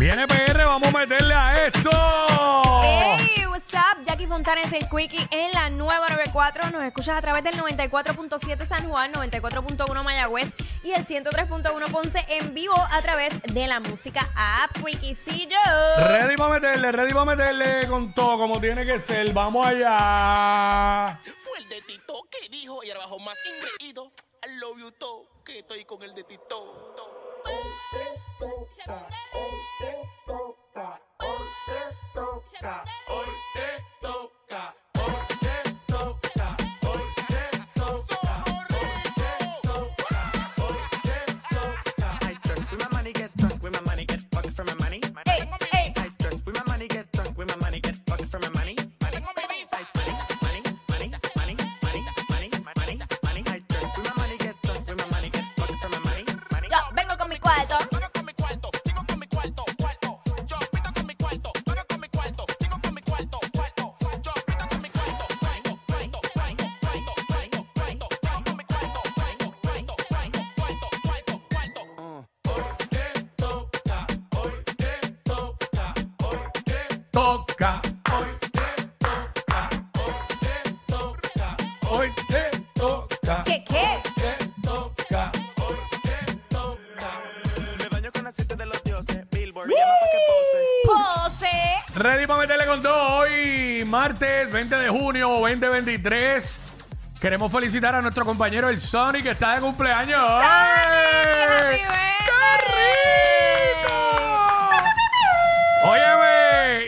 Viene PR, vamos a meterle a esto. Hey, what's up? Jackie Fontanes y Quickie en la nueva 94. Nos escuchas a través del 94.7 San Juan, 94.1 Mayagüez y el 103.1 Ponce en vivo a través de la música app Quickiecillo. Ready para meterle, ready para meterle con todo como tiene que ser. Vamos allá. Fue el de Tito que dijo y ahora bajo más ingreído. I love you todo, que estoy con el de Tito. I Toca. Hoy te toca. Hoy te toca. Hoy te toca. ¿Qué, qué? Te toca. Hoy te toca. Me baño con aceite de los dioses. Billboard, llama pa' que pose. Pose. Ready para meterle con todo hoy, martes 20 de junio 2023. Queremos felicitar a nuestro compañero el Sonic que está de cumpleaños. hoy. Happy ¡Qué rico! Óyeme,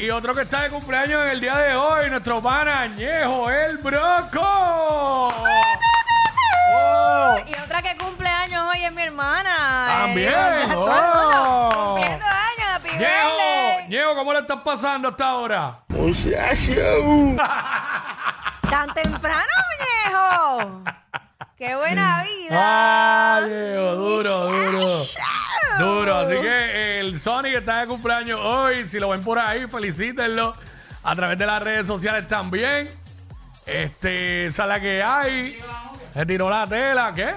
y otro que está de cumpleaños en el día de hoy, nuestro pana Añejo, el Broco. Oh, Y otra que cumple años hoy es mi hermana. También, Eh, todo el mundo oh. Cumpliendo años, happy Ñejo, birthday. Ñejo, ¿cómo le estás pasando hasta ahora? Tan temprano, viejo. Qué buena vida. Ah, Ñejo, duro, duro. Duro, así que el Sonic está de cumpleaños hoy. Si lo ven por ahí, felicítenlo. A través de las redes sociales también. Este, esa es la que hay. Se tiró la tela, ¿qué?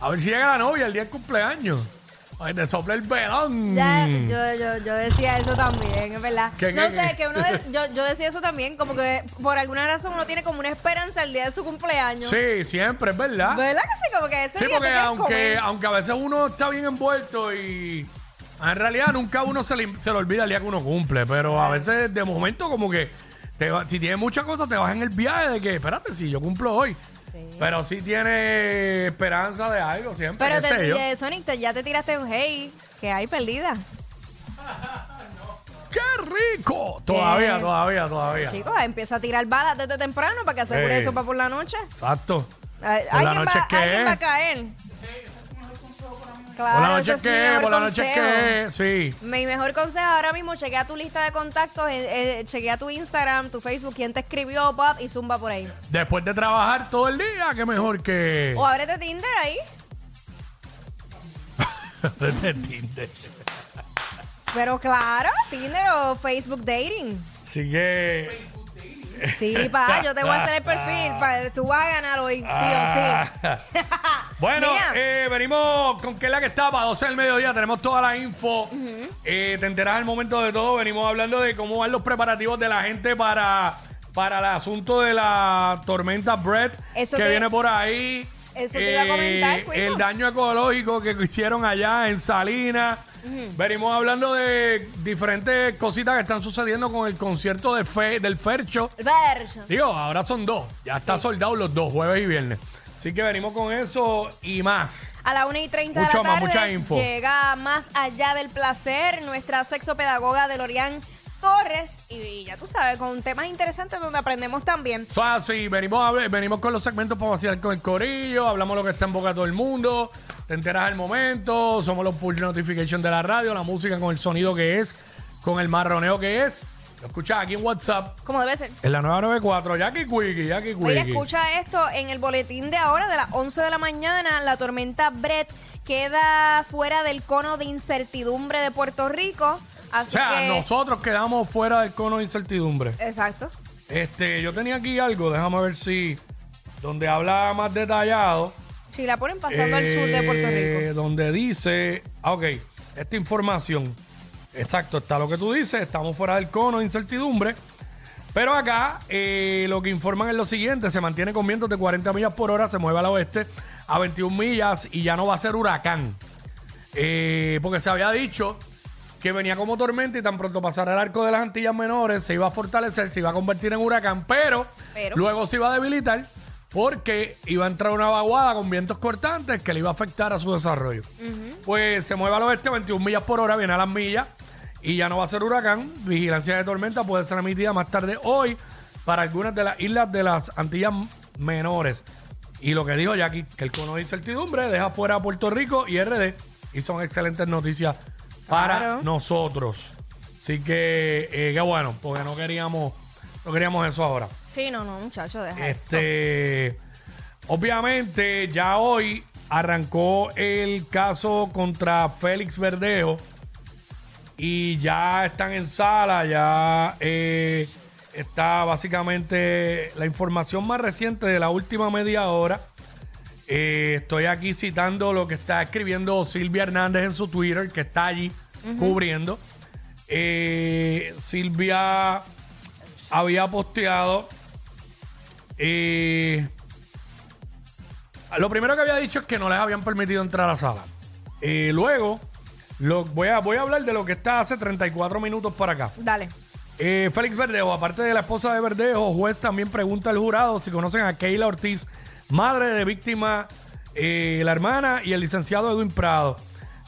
A ver si llega la novia el día del cumpleaños. A ver, te sopla el pelón. Ya, yo, yo, yo decía eso también, es verdad. ¿Qué, no qué, sé, qué? que uno de- yo, yo decía eso también, como que por alguna razón uno tiene como una esperanza el día de su cumpleaños. Sí, siempre, es verdad. ¿Verdad que sí? Como que ese Sí, día porque aunque, comer. aunque a veces uno está bien envuelto y en realidad nunca uno se le, se le olvida el día que uno cumple, pero a veces de momento como que te va- si tienes muchas cosas te vas en el viaje de que, espérate, si yo cumplo hoy. Pero sí tiene esperanza de algo siempre, Pero qué te, sé yo. eh, Sonic, te- ya te tiraste un hey, que hay perdida. ¡Qué rico! Todavía, todavía, todavía. Chicos, empieza a tirar balas desde temprano para que asegure Sí. eso para por la noche. Exacto. Ay, Por la alguien noche va, es que alguien es. va a caer. Claro, por la noche ese es mi que, mejor por la noche consejo. que, sí. Mi mejor consejo ahora mismo, chequea tu lista de contactos, eh, eh, chequea tu Instagram, tu Facebook, quién te escribió, pop, y zumba por ahí. Después de trabajar todo el día, qué mejor que O ábrete Tinder ahí. desde Tinder. Pero claro, Tinder o Facebook Dating. Así que Sí, pa, yo te voy a hacer el perfil, pa, tú vas a ganar hoy, sí Ah. o sí. Bueno, Mira. eh, venimos con que es la que está para 12 del mediodía. Tenemos toda la info. Eh, te enteras al momento de todo. Venimos hablando de cómo van los preparativos de la gente para, para el asunto de la tormenta Brett Eso que te- viene por ahí. Eh, Eso te iba a comentar, Cuico. El daño ecológico que hicieron allá en Salinas. Venimos hablando de diferentes cositas que están sucediendo con el concierto de Fe- del Fercho. Verso. Digo, ahora son dos. Ya está soldado los dos, jueves y viernes. Así que venimos con eso y más. A la 1 y 30 Mucho de la más, tarde mucha info. llega más allá del placer nuestra sexopedagoga de Lorian Torres y ya tú sabes, con temas interesantes donde aprendemos también. Es así, venimos, a ver- venimos con los segmentos para vaciar con el corillo, hablamos lo que está en boca de todo el mundo, te enteras al momento, somos los push notification de la radio, la música con el sonido que es, con el marroneo que es. Lo escuchas aquí en WhatsApp, Como debe ser. en la 994, Jackie Quickie, Jackie Mira, Quickie. escucha esto en el boletín de ahora de las 11 de la mañana. La tormenta Brett queda fuera del cono de incertidumbre de Puerto Rico. O sea, que. nosotros quedamos fuera del cono de incertidumbre. Exacto. Este, yo tenía aquí algo, déjame ver si, donde habla más detallado. Si la ponen pasando al sur de Puerto eh, Rico. Donde dice, ah, ok, esta información. Exacto, está lo que tú dices, estamos fuera del cono de incertidumbre. Pero acá eh, lo que informan es lo siguiente, se mantiene con vientos de 40 millas por hora, se mueve al oeste a 21 millas y ya no va a ser huracán. Eh, porque se había dicho que venía como tormenta y tan pronto pasara el arco de las Antillas Menores se iba a fortalecer, se iba a convertir en huracán, pero, Pero. luego se iba a debilitar porque iba a entrar una vaguada con vientos cortantes que le iba a afectar a su desarrollo. Pues se mueve al oeste 21 millas por hora, viene a las millas y ya no va a ser huracán. Vigilancia de tormenta puede ser emitida más tarde hoy para algunas de las islas de las Antillas Menores. Y lo que dijo Jackie, que el cono de incertidumbre deja fuera a Puerto Rico y RD. Y son excelentes noticias para Claro. nosotros. Así que, eh, qué bueno, porque no queríamos, no queríamos eso ahora. Sí, no, no, muchacho, deja eso. Este, obviamente, ya hoy arrancó el caso contra Félix Verdejo y ya están en sala, ya eh, está básicamente la información más reciente de la última media hora. Eh, estoy aquí citando lo que está escribiendo Silvia Hernández en su Twitter, que está allí cubriendo. Eh, Silvia había posteado eh, lo primero que había dicho es que no les habían permitido entrar a la sala. Luego, lo, voy, a, voy a hablar de lo que está hace 34 minutos para acá. Dale. Félix Verdejo, aparte de la esposa de Verdejo, juez también pregunta al jurado si conocen a Keila Ortiz, madre de víctima, eh, la hermana y el licenciado Edwin Prado.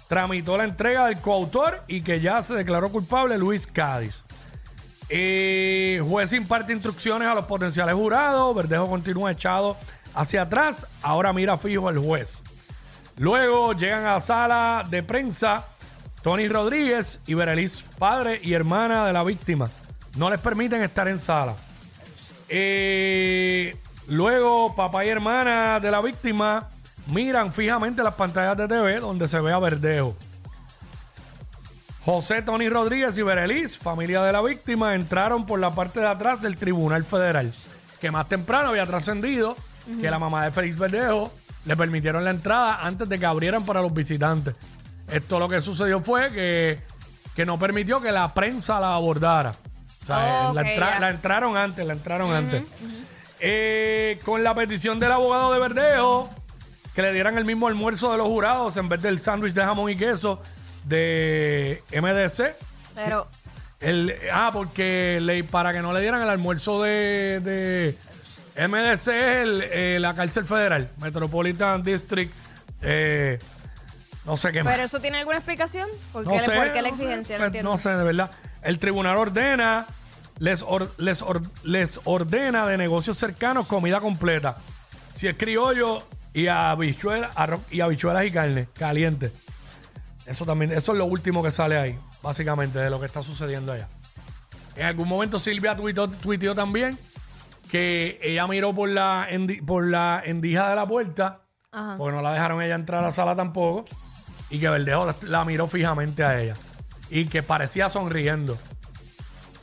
Tramitó la entrega del coautor y que ya se declaró culpable Luis Cádiz. Eh, juez imparte instrucciones a los potenciales jurados. Verdejo continúa echado hacia atrás. Ahora mira fijo el juez. Luego llegan a la sala de prensa Tony Rodríguez y Berelis, padre y hermana de la víctima. No les permiten estar en sala. Eh, luego, papá y hermana de la víctima miran fijamente las pantallas de TV donde se ve a Verdejo. José Tony Rodríguez y Berelis, familia de la víctima, entraron por la parte de atrás del Tribunal Federal, que más temprano había trascendido que la mamá de Félix Verdejo le permitieron la entrada antes de que abrieran para los visitantes. Esto lo que sucedió fue que, que no permitió que la prensa la abordara. O sea, Ok, la, entra- ya. la entraron antes, la entraron antes. Eh, con la petición del abogado de Verdejo, que le dieran el mismo almuerzo de los jurados en vez del sándwich de jamón y queso de MDC. Pero, El, ah, porque le, para que no le dieran el almuerzo de, de MDC es el, eh, la cárcel federal, Metropolitan District, eh, no sé qué más. pero eso tiene alguna explicación? ¿Por qué, No sé, por qué la no sé, exigencia? No pues, entiendo. no sé, de verdad. El tribunal ordena, les, or- les, or- les ordena de negocios cercanos comida completa. Si es criollo y habichuelas, arroz- y habichuelas y carne caliente. Eso también, eso es lo último que sale ahí, básicamente, de lo que está sucediendo allá. En algún momento Silvia tuiteó, tuiteó también que ella miró por la, endi- por la endija de la puerta, Ajá. porque no la dejaron ella entrar a la sala tampoco, y que Verdejo la, la miró fijamente a ella. Y que parecía sonriendo.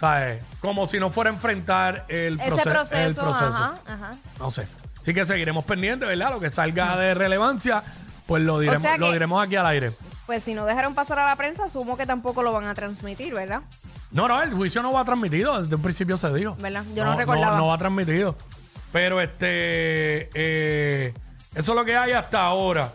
¿Sabes? Como si no fuera a enfrentar el, Ese proce- proceso, el proceso. ajá, ajá. No sé. Así que seguiremos pendientes, ¿verdad? Lo que salga de relevancia, pues lo diremos, sea lo que- diremos aquí al aire. Pues si no dejaron pasar a la prensa, asumo que tampoco lo van a transmitir, ¿verdad? No, no, el juicio no va transmitido, desde un principio se dijo. ¿Verdad? Yo no recordaba. No, va transmitido. Pero este, eh, eso es lo que hay hasta ahora.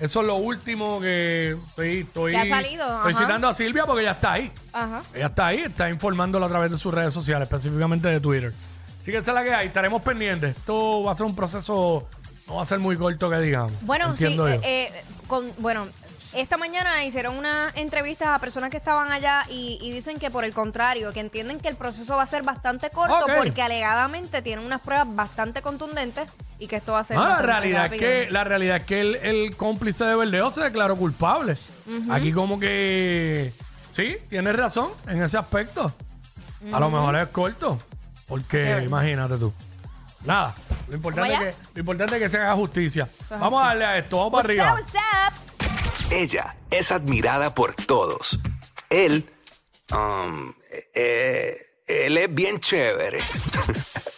Eso es lo último que estoy, estoy, Que ha salido, estoy ajá. citando a Silvia porque ella está ahí. Ajá. Ella está ahí, está informándolo a través de sus redes sociales, específicamente de Twitter. Así que esa es la que hay, estaremos pendientes. Esto va a ser un proceso, no va a ser muy corto que digamos. Bueno, sí, eh, eh, con, bueno, esta mañana hicieron una entrevista a personas que estaban allá y, y dicen que por el contrario, que entienden que el proceso va a ser bastante corto porque alegadamente tienen unas pruebas bastante contundentes y que esto va a ser Ah, la realidad es que la realidad es que el, el cómplice de Verdejo se declaró culpable. Aquí como que sí, tienes razón en ese aspecto. A lo mejor es corto, porque imagínate tú. Nada, lo importante, es que, lo importante es que se haga justicia. Vamos así. a darle a esto, vamos para What's arriba. up, what's up? Ella es admirada por todos. Él, um, eh, él es bien chévere.